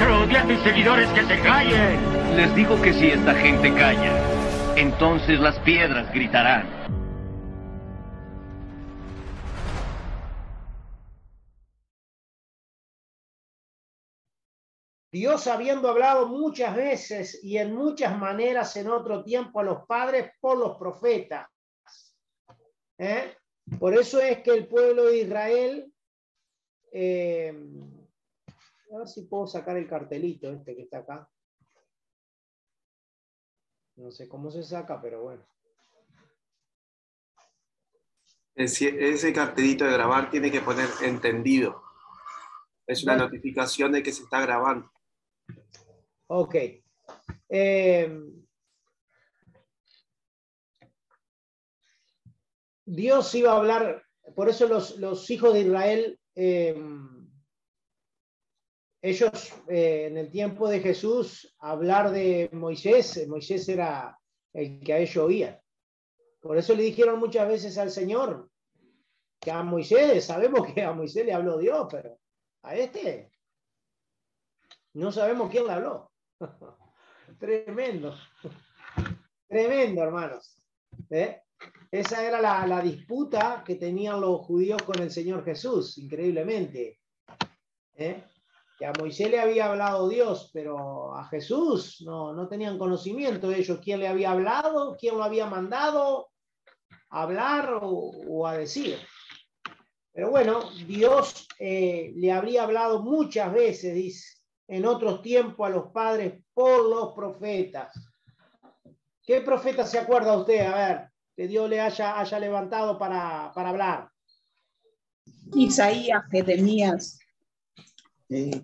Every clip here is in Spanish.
Maestro, di a tus seguidores que se callen. Les digo que si esta gente calla, entonces las piedras gritarán. Dios habiendo hablado muchas veces y en muchas maneras en otro tiempo a los padres por los profetas. ¿Eh? Por eso es que el pueblo de Israel, eh, a ver si puedo sacar el cartelito este que está acá. No sé cómo se saca, pero bueno. Ese, cartelito de grabar tiene que poner entendido. Es una notificación de que se está grabando. Ok. Eh, Dios iba a hablar, por eso los, los hijos de Israel, eh, ellos eh, en el tiempo de Jesús, hablar de Moisés, Moisés era el que a ellos oía. Por eso le dijeron muchas veces al Señor que a Moisés, sabemos que a Moisés le habló Dios, pero a este no sabemos quién le habló. Tremendo. Tremendo, hermanos. ¿Eh? Esa era la, la disputa que tenían los judíos con el Señor Jesús, increíblemente. ¿Eh? Que a Moisés le había hablado Dios, pero a Jesús no, no tenían conocimiento de ellos, quién le había hablado, quién lo había mandado a hablar o, a decir. Pero bueno, Dios eh, le habría hablado muchas veces, dice, en otros tiempos a los padres por los profetas. ¿Qué profeta se acuerda usted? A ver, que Dios le haya, haya levantado para, para hablar. Isaías, Jeremías, eh,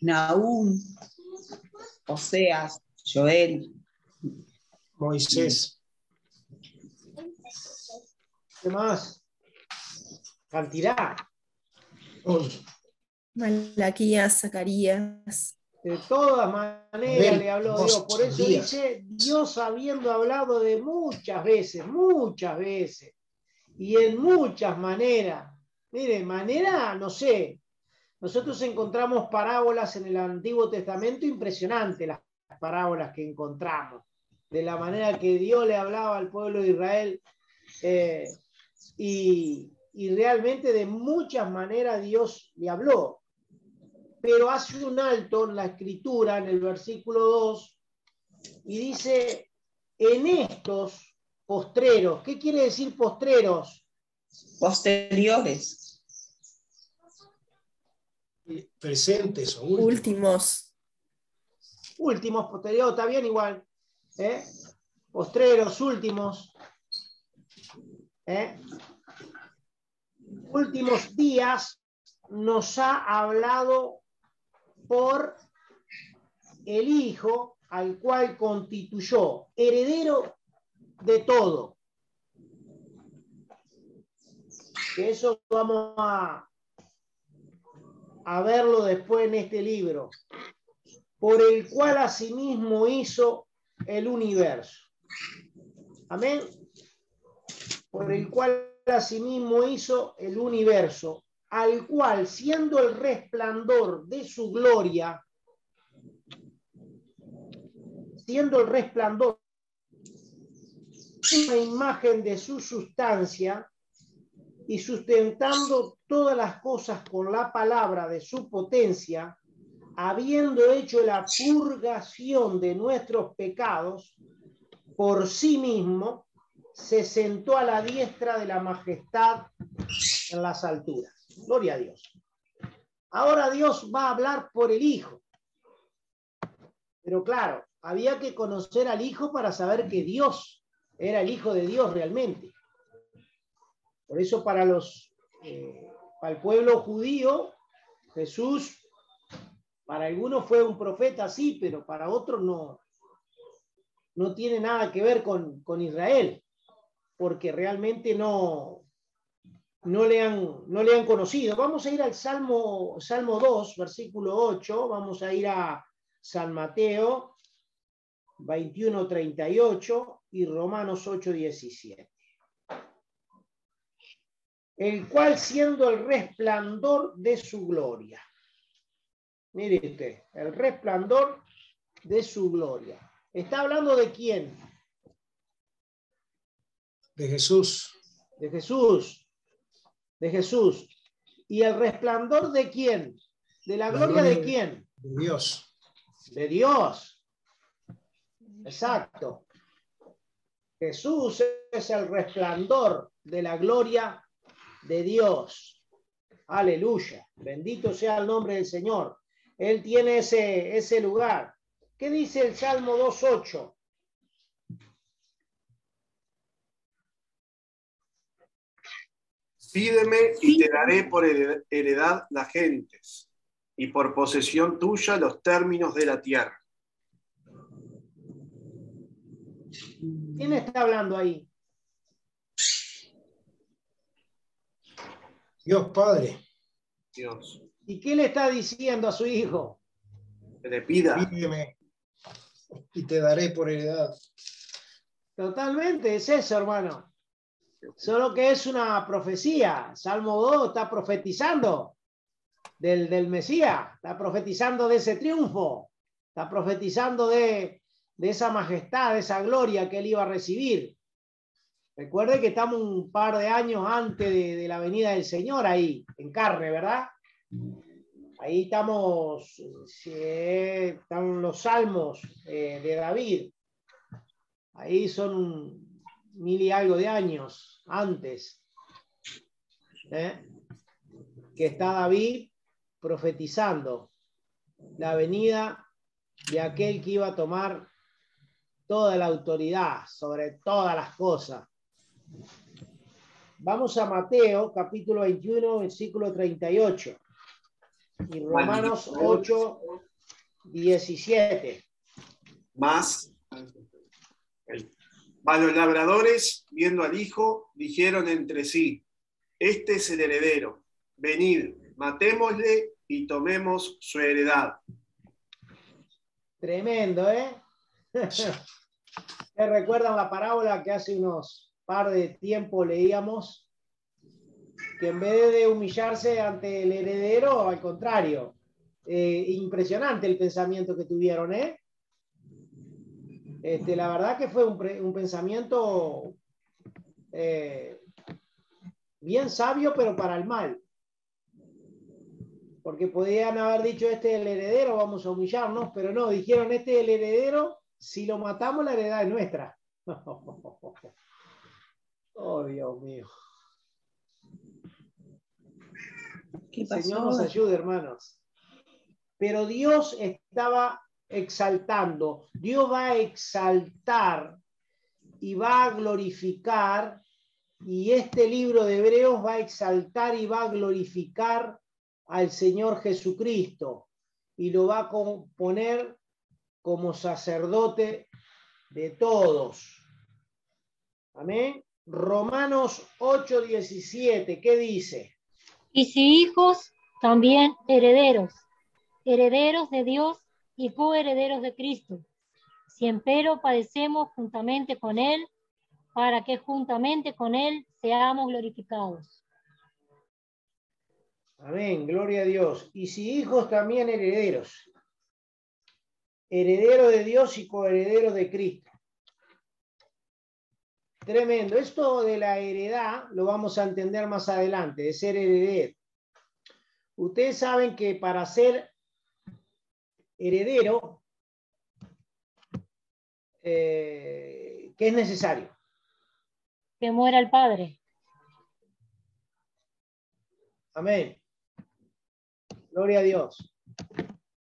Nahum, Oseas, Joel. Moisés. ¿Qué más? Cantidad. Malaquías, Zacarías. De todas maneras Ven, le habló Dios. Por eso días. dice, Dios habiendo hablado de muchas veces, muchas veces, y en muchas maneras. Mire, manera, no sé, nosotros encontramos parábolas en el Antiguo Testamento impresionantes, las parábolas que encontramos, de la manera que Dios le hablaba al pueblo de Israel. eh, y, y realmente de muchas maneras Dios le habló pero hace un alto en la escritura, en el versículo 2, y dice, en estos postreros, ¿qué quiere decir postreros? Posteriores. Presentes o Últimos. Últimos, posteriores, está bien igual. ¿eh? Postreros, últimos. ¿eh? Últimos días nos ha hablado por el Hijo al cual constituyó heredero de todo. Que eso vamos a, a verlo después en este libro. Por el cual asimismo hizo el universo. Amén. Por el cual asimismo hizo el universo al cual, siendo el resplandor de su gloria, siendo el resplandor una imagen de su sustancia, y sustentando todas las cosas con la palabra de su potencia, habiendo hecho la purgación de nuestros pecados por sí mismo, se sentó a la diestra de la majestad en las alturas. Gloria a Dios. Ahora Dios va a hablar por el Hijo. Pero claro, había que conocer al Hijo para saber que Dios era el Hijo de Dios realmente. Por eso para los, eh, para el pueblo judío, Jesús, para algunos fue un profeta, sí, pero para otros no, no tiene nada que ver con, con Israel, porque realmente no, no le, han, no le han conocido. Vamos a ir al Salmo, Salmo 2, versículo 8, vamos a ir a San Mateo 21, 38 y Romanos 8, 17 el cual siendo el resplandor de su gloria. Mire usted, el resplandor de su gloria. ¿Está hablando de quién? De Jesús. De Jesús. De Jesús. ¿Y el resplandor de quién? ¿De la, gloria, de quién? De Dios. De Dios. Exacto. Jesús es el resplandor de la gloria de Dios. Aleluya. Bendito sea el nombre del Señor. Él tiene ese, ese lugar. ¿Qué dice el Salmo 2.8? Pídeme y te daré por heredad las gentes y por posesión tuya los términos de la tierra. ¿Quién está hablando ahí? Dios Padre. Dios. ¿Y qué le está diciendo a su hijo? Que le pida. Pídeme y te daré por heredad. Totalmente, es eso, hermano. Solo que es una profecía. Salmo 2 está profetizando del, del Mesías, está profetizando de ese triunfo, está profetizando de, de esa majestad, de esa gloria que él iba a recibir. Recuerde que estamos un par de años antes de, la venida del Señor ahí, en carne, ¿verdad? Ahí estamos, están los salmos eh, de David. Ahí son mil y algo de años antes. ¿eh? Que está David profetizando la venida de aquel que iba a tomar toda la autoridad sobre todas las cosas. Vamos a Mateo, capítulo 21, versículo 38. Y Romanos 8, 17. Más. los labradores, viendo al hijo, dijeron entre sí, este es el heredero, venid, matémosle y tomemos su heredad. Tremendo, ¿eh? ¿Se recuerdan la parábola que hace unos par de tiempo leíamos que en vez de humillarse ante el heredero, al contrario, eh, impresionante el pensamiento que tuvieron, ¿eh? Este, la verdad que fue un, pensamiento eh, bien sabio, pero para el mal. Porque podían haber dicho, este es el heredero, vamos a humillarnos, pero no, dijeron, este es el heredero, si lo matamos, la heredad es nuestra. Oh, Dios mío. Señor nos ayude, hermanos. Pero Dios estaba exaltando. Dios va a exaltar y va a glorificar. Y este libro de Hebreos va a exaltar y va a glorificar al Señor Jesucristo. Y lo va a poner como sacerdote de todos. Amén. Romanos 8:17, ¿qué dice? Y si hijos, también herederos, herederos de Dios y coherederos de Cristo, si empero padecemos juntamente con Él, para que juntamente con Él seamos glorificados. Amén, gloria a Dios. Y si hijos, también herederos, heredero de Dios y coheredero de Cristo Tremendo. Esto de la heredad lo vamos a entender más adelante, de ser heredero. Ustedes saben que para ser heredero, eh, ¿qué es necesario? Que muera el padre. Amén. Gloria a Dios.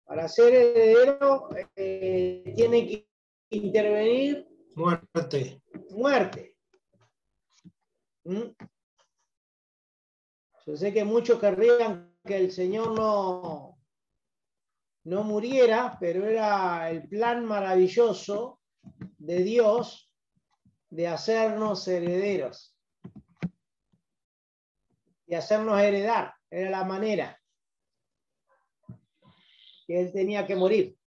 Para ser heredero eh, tiene que intervenir Muerte. muerte. ¿Mm? Yo sé que muchos querrían que el Señor no, no muriera, pero era el plan maravilloso de Dios de hacernos herederos. Y hacernos heredar. Era la manera que Él tenía que morir.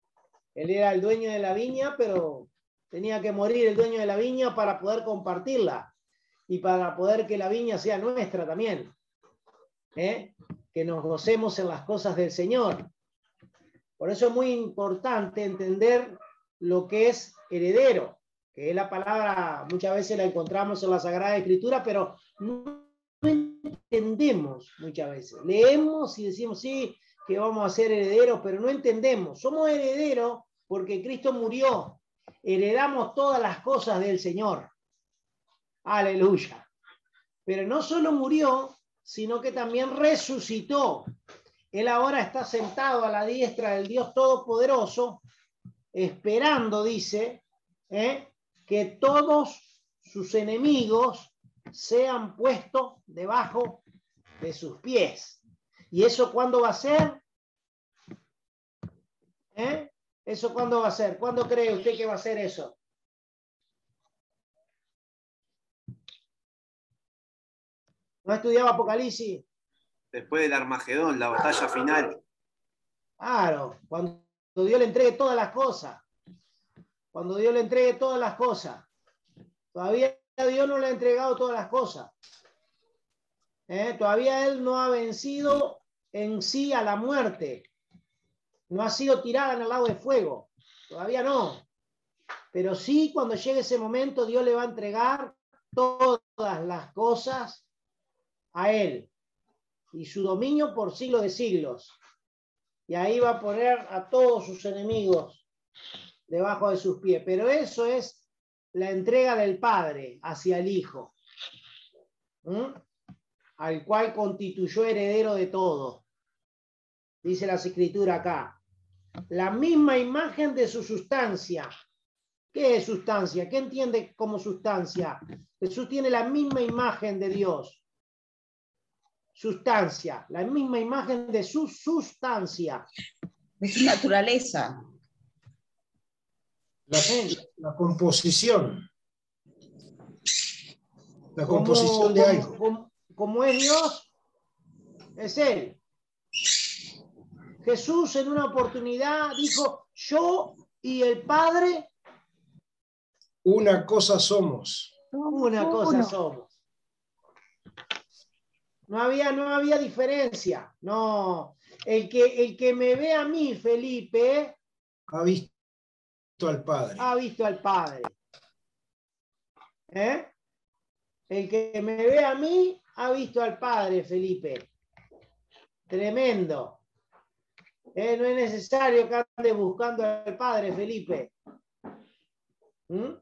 Él era el dueño de la viña, pero tenía que morir el dueño de la viña para poder compartirla y para poder que la viña sea nuestra también. ¿eh? Que nos gocemos en las cosas del Señor. Por eso es muy importante entender lo que es heredero, que es la palabra, muchas veces la encontramos en la Sagrada Escritura, pero no entendemos muchas veces. Leemos y decimos, sí, que vamos a ser herederos, pero no entendemos. Somos herederos porque Cristo murió. Heredamos todas las cosas del Señor. Aleluya. Pero no solo murió, sino que también resucitó. Él ahora está sentado a la diestra del Dios Todopoderoso, esperando, dice, ¿eh? que todos sus enemigos sean puestos debajo de sus pies. ¿Y eso cuándo va a ser? ¿Eh? ¿Eso cuándo va a ser? ¿Cuándo cree usted que va a ser eso? ¿No estudiaba Apocalipsis? Después del Armagedón, la batalla final. Claro, cuando Dios le entregue todas las cosas. Cuando Dios le entregue todas las cosas. Todavía Dios no le ha entregado todas las cosas. ¿Eh? Todavía Él no ha vencido en sí a la muerte. No ha sido tirada en el lago de fuego. Todavía no. Pero sí, cuando llegue ese momento, Dios le va a entregar todas las cosas a Él y su dominio por siglos de siglos. Y ahí va a poner a todos sus enemigos debajo de sus pies. Pero eso es la entrega del Padre hacia el Hijo, al cual constituyó heredero de todo. Dice la escritura acá. La misma imagen de su sustancia. ¿Qué es sustancia? ¿Qué entiende como sustancia? Jesús tiene la misma imagen de Dios sustancia, la misma imagen de su sustancia. De su naturaleza. La, la composición. La Como- composición de algo. Como, como es Dios, es Él. Jesús en una oportunidad dijo, yo y el Padre, Una cosa somos. una cosa somos. No había, no había diferencia. No. El que, el que me ve a mí, Felipe, Ha visto al Padre. ha visto al Padre. ¿Eh? El que me ve a mí, ha visto al Padre, Felipe. Tremendo. ¿Eh? No es necesario que ande buscando al Padre, Felipe. ¿Mm?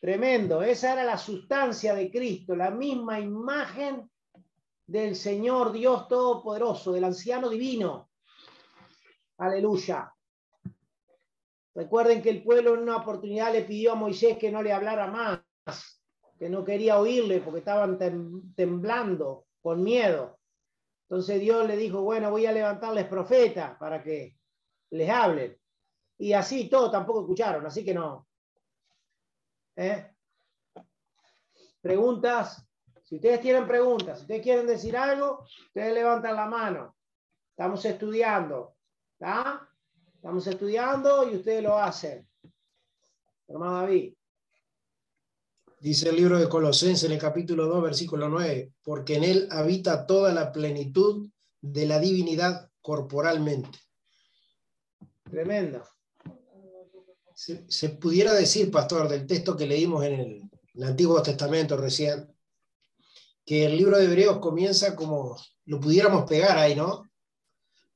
Tremendo. Esa era la sustancia de Cristo, la misma imagen del Señor Dios Todopoderoso, del anciano divino. Aleluya. Recuerden que el pueblo en una oportunidad le pidió a Moisés que no le hablara más, que no quería oírle porque estaban tem- temblando con miedo. Entonces Dios le dijo, bueno, voy a levantarles profetas para que les hablen. Y así todos tampoco escucharon, así que no. ¿Eh? Preguntas. Si ustedes tienen preguntas, si ustedes quieren decir algo, ustedes levantan la mano. Estamos estudiando. ¿Está? Estamos estudiando y ustedes lo hacen. Hermano David. Dice el libro de Colosenses en el capítulo 2, versículo 9, porque en él habita toda la plenitud de la divinidad corporalmente. Tremendo. Se, se pudiera decir, pastor, del texto que leímos en el, el Antiguo Testamento recién, que el libro de Hebreos comienza como lo pudiéramos pegar ahí, ¿no?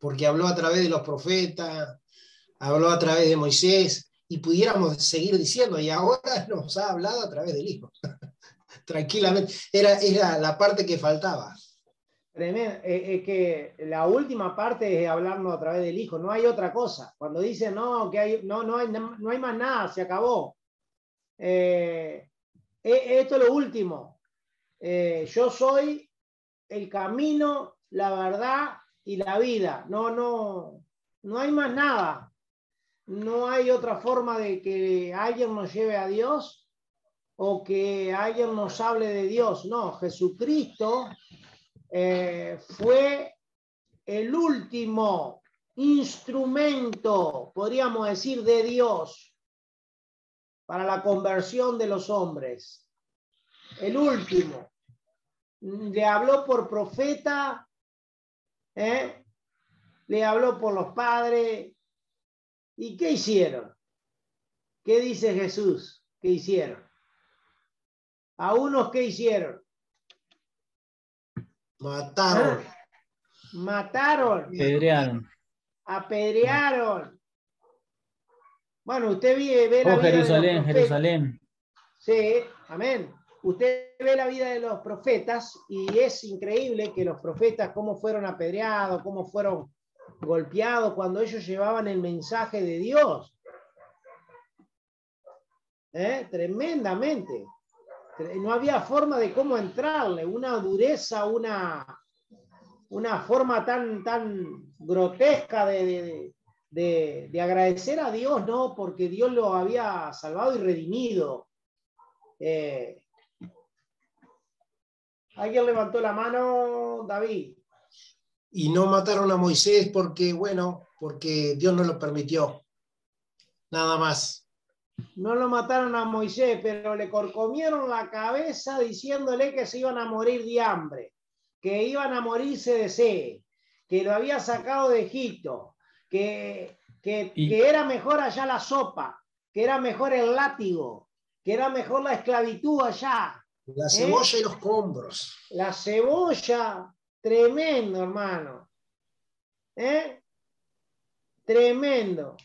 Porque habló a través de los profetas, habló a través de Moisés, y pudiéramos seguir diciendo, y ahora nos ha hablado a través del Hijo. Tranquilamente, era, era la parte que faltaba. Tremendo. Es que la última parte es hablarnos a través del Hijo, no hay otra cosa. Cuando dicen no, que hay, no, no, hay, no hay más nada, se acabó. Eh, esto es lo último. Eh, yo soy el camino, la verdad y la vida. No, no, no hay más nada. No hay otra forma de que alguien nos lleve a Dios o que alguien nos hable de Dios. No, Jesucristo eh, fue el último instrumento, podríamos decir, de Dios para la conversión de los hombres. El último. Le habló por profeta, ¿eh? le habló por los padres. ¿Y qué hicieron? ¿Qué dice Jesús? ¿Qué hicieron? A unos, ¿qué hicieron? Mataron. Ah, mataron. Apedrearon. Apedrearon. Bueno, usted ve, ve la Oh, vida Jerusalén, de los profetas. Jerusalén. Sí, amén. Usted ve la vida de los profetas y es increíble que los profetas, cómo fueron apedreados, cómo fueron golpeados cuando ellos llevaban el mensaje de Dios. ¿Eh? Tremendamente. No había forma de cómo entrarle, una dureza, una, una forma tan, tan grotesca de, de- de- de agradecer a Dios, ¿no? Porque Dios lo había salvado y redimido. Eh, ¿Alguien levantó la mano, David? Y no mataron a Moisés porque, bueno, porque Dios no lo permitió. Nada más. No lo mataron a Moisés, pero le corcomieron la cabeza diciéndole que se iban a morir de hambre, que iban a morirse de sed, que lo había sacado de Egipto, que, que, Y- que era mejor allá la sopa, que era mejor el látigo, que era mejor la esclavitud allá. La ¿Eh? cebolla y los combros. La cebolla, tremendo, hermano. ¿Eh? Tremendo.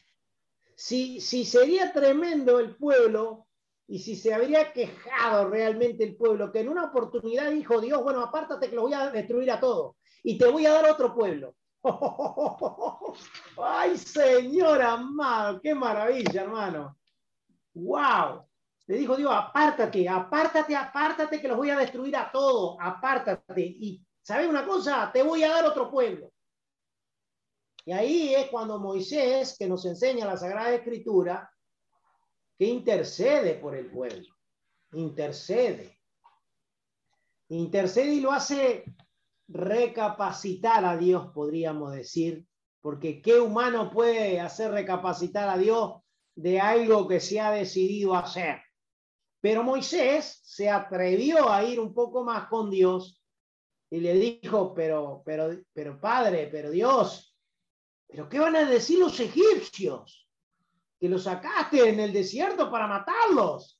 Si, si sería tremendo el pueblo y si se habría quejado realmente el pueblo, que en una oportunidad dijo Dios, bueno, apártate que los voy a destruir a todos y te voy a dar otro pueblo. Ay, Señor amado, qué maravilla, hermano. Wow. Le dijo Dios, apártate, apártate, apártate, que los voy a destruir a todos, apártate. Y, ¿sabes una cosa? Te voy a dar otro pueblo. Y ahí es cuando Moisés, que nos enseña la Sagrada Escritura, que intercede por el pueblo. Intercede. Intercede y lo hace recapacitar a Dios, podríamos decir, porque ¿qué humano puede hacer recapacitar a Dios de algo que se ha decidido hacer? Pero Moisés se atrevió a ir un poco más con Dios y le dijo, pero, pero, pero Padre, pero Dios, ¿pero qué van a decir los egipcios? Que los sacaste en el desierto para matarlos.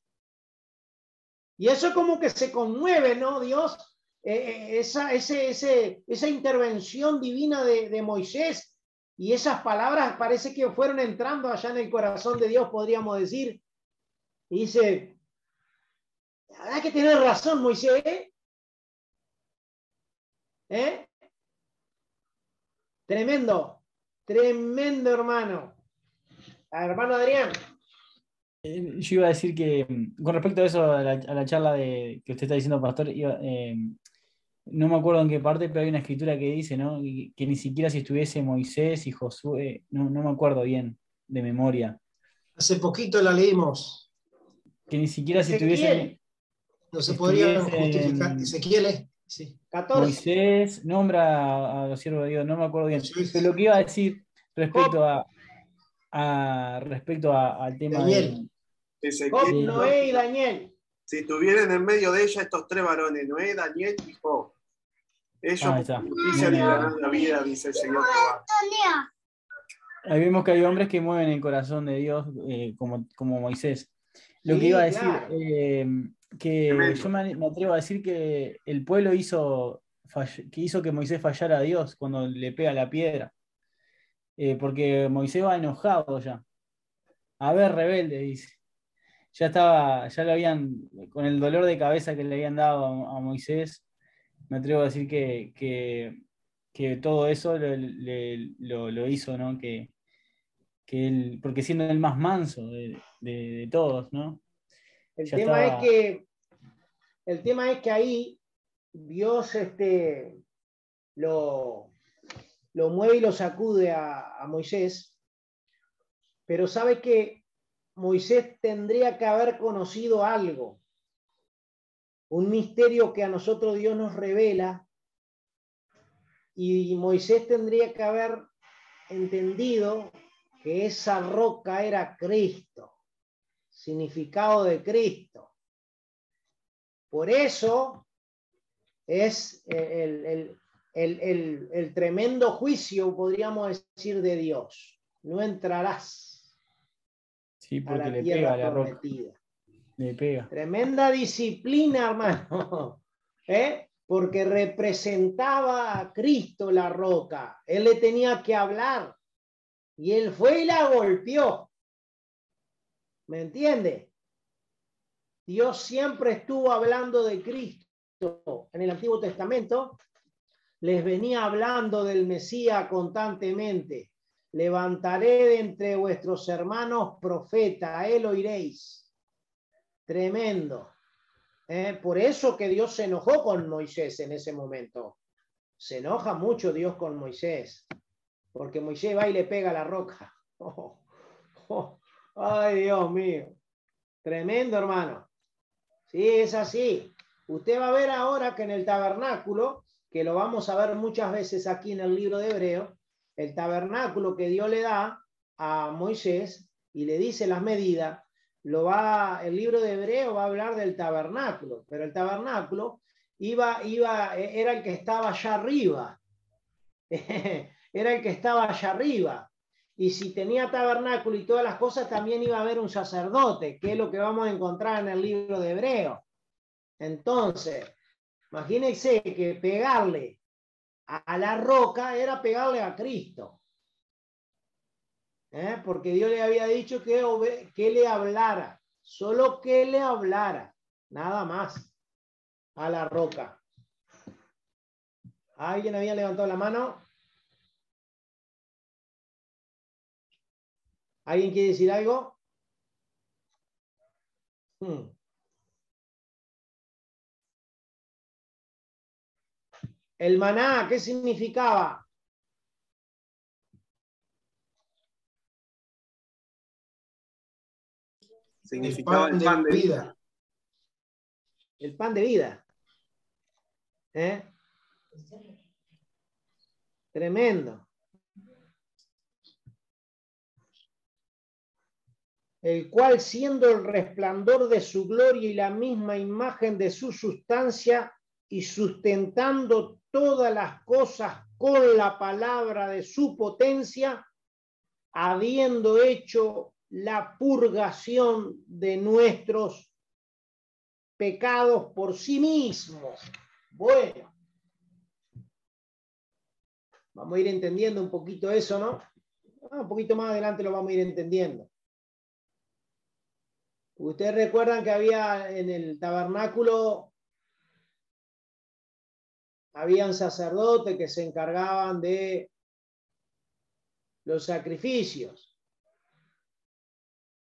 Y eso como que se conmueve, ¿no? Dios, eh, eh, esa, ese, ese, esa intervención divina de, Moisés y esas palabras parece que fueron entrando allá en el corazón de Dios, podríamos decir. Dice, la verdad que tienes razón, Moisés. ¿Eh? Tremendo, tremendo hermano. Ah, Hermano Adrián. Eh, Yo iba a decir que mm, con respecto a eso, a la, a la charla de, que usted está diciendo, Pastor, iba, eh, no me acuerdo en qué parte, pero hay una escritura que dice, ¿no? Que, que ni siquiera si estuviese Moisés y Josué, no, no me acuerdo bien de memoria, Hace poquito la leímos. que ni siquiera si estuviese No se podría justificar. Ezequiel, ¿eh? Sí. 14. Moisés, nombra a los siervos de Dios, no me acuerdo bien. Pero lo que iba a decir respecto a, a- respecto a- al tema Daniel. de, Job. Noé y Daniel. si estuvieran en medio de ella estos tres varones, Noé, Daniel y Job, ellos está. justicia librarán la vida, dice el Señor Jehová. Ahí vemos que hay hombres que mueven el corazón de Dios eh, como, como Moisés. Lo Sí, que iba a decir, claro. eh, que Tremendo. yo me, me atrevo a decir que el pueblo hizo, fall- que hizo que Moisés fallara a Dios cuando le pega la piedra. Eh, porque Moisés va enojado ya. A ver, rebelde, dice. Ya estaba, ya lo habían, con el dolor de cabeza que le habían dado a, a Moisés, me atrevo a decir que, que, que todo eso lo, le- lo- lo hizo, ¿no? Que, que él, porque siendo el más manso de, de- de todos, ¿no? El Ya tema estaba- es que el tema es que ahí Dios este, lo, lo mueve y lo sacude a, a Moisés, pero sabe que Moisés tendría que haber conocido algo, un misterio que a nosotros Dios nos revela, y Moisés tendría que haber entendido que esa roca era Cristo, significado de Cristo. Por eso es el, el- el- el- el tremendo juicio, podríamos decir, de Dios. No entrarás Sí, a porque la le tierra pega a la roca. prometida. Le pega. Tremenda disciplina, hermano. ¿Eh? Porque representaba a Cristo la roca. Él le tenía que hablar. Y él fue y la golpeó. ¿Me entiende? Dios siempre estuvo hablando de Cristo. En el Antiguo Testamento les venía hablando del Mesías constantemente. Levantaré de entre vuestros hermanos profeta, a él oiréis. Tremendo. ¿eh? Por eso que Dios se enojó con Moisés en ese momento. Se enoja mucho Dios con Moisés, porque Moisés va y le pega la roca. Oh, oh, ay, Dios mío. Tremendo, hermano. Sí, es así. Usted va a ver ahora que en el tabernáculo, que lo vamos a ver muchas veces aquí en el libro de Hebreo, el tabernáculo que Dios le da a Moisés y le dice las medidas, lo va, el libro de Hebreo va a hablar del tabernáculo, pero el tabernáculo iba, iba, era el que estaba allá arriba. era el que estaba allá arriba. Y si tenía tabernáculo y todas las cosas, también iba a haber un sacerdote, que es lo que vamos a encontrar en el libro de Hebreo. Entonces, imagínense que pegarle a la roca era pegarle a Cristo. ¿eh? porque Dios le había dicho que, que le hablara, solo que le hablara, nada más, a la roca. ¿Alguien había levantado la mano? ¿Alguien quiere decir algo? Hmm. El maná, ¿qué significaba? Significaba el pan de vida. vida. El pan de vida. ¿Eh? Tremendo. El cual siendo el resplandor de su gloria y la misma imagen de su sustancia y sustentando todas las cosas con la palabra de su potencia, habiendo hecho la purgación de nuestros pecados por sí mismo. Bueno, vamos a ir entendiendo un poquito eso, ¿no? Ah, un poquito más adelante lo vamos a ir entendiendo. Ustedes recuerdan que había en el tabernáculo, habían sacerdotes que se encargaban de los sacrificios.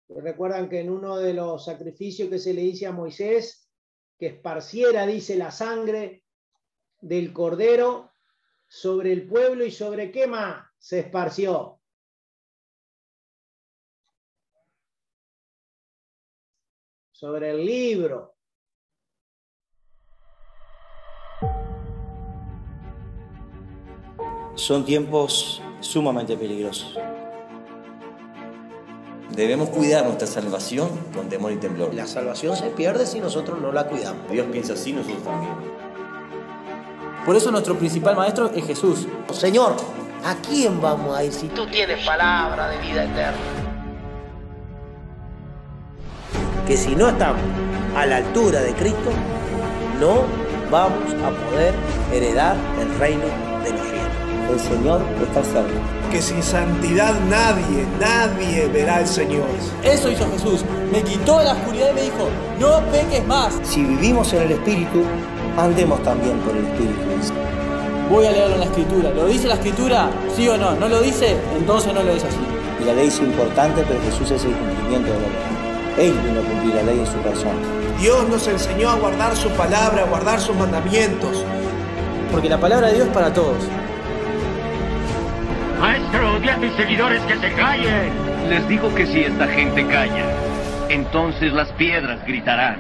Recuerdan que en uno de los sacrificios que se le dice a Moisés, que esparciera, dice, la sangre del cordero sobre el pueblo y sobre qué más se esparció. Sobre el libro. Son tiempos sumamente peligrosos. Debemos cuidar nuestra salvación con temor y temblor. La salvación se pierde si nosotros no la cuidamos. Dios piensa así, nosotros también. Por eso nuestro principal maestro es Jesús. Señor, ¿a quién vamos a ir si tú tienes palabra de vida eterna? Que si no estamos a la altura de Cristo, no vamos a poder heredar el reino de los cielos. El Señor está cerca. Que sin santidad nadie, nadie verá al Señor. Eso hizo Jesús. Me quitó la oscuridad y me dijo, no peques más. Si vivimos en el Espíritu, andemos también por el Espíritu. Voy a leerlo en la Escritura. ¿Lo dice la Escritura? ¿Sí o no? ¿No lo dice? Entonces no lo es así. Y la ley es importante, pero Jesús es el cumplimiento de la ley. Él vino a cumplir la ley en su persona. Dios nos enseñó a guardar su palabra, a guardar sus mandamientos. Porque la palabra de Dios es para todos. Maestro, di a tus seguidores que se callen. Les digo que si esta gente calla, entonces las piedras gritarán.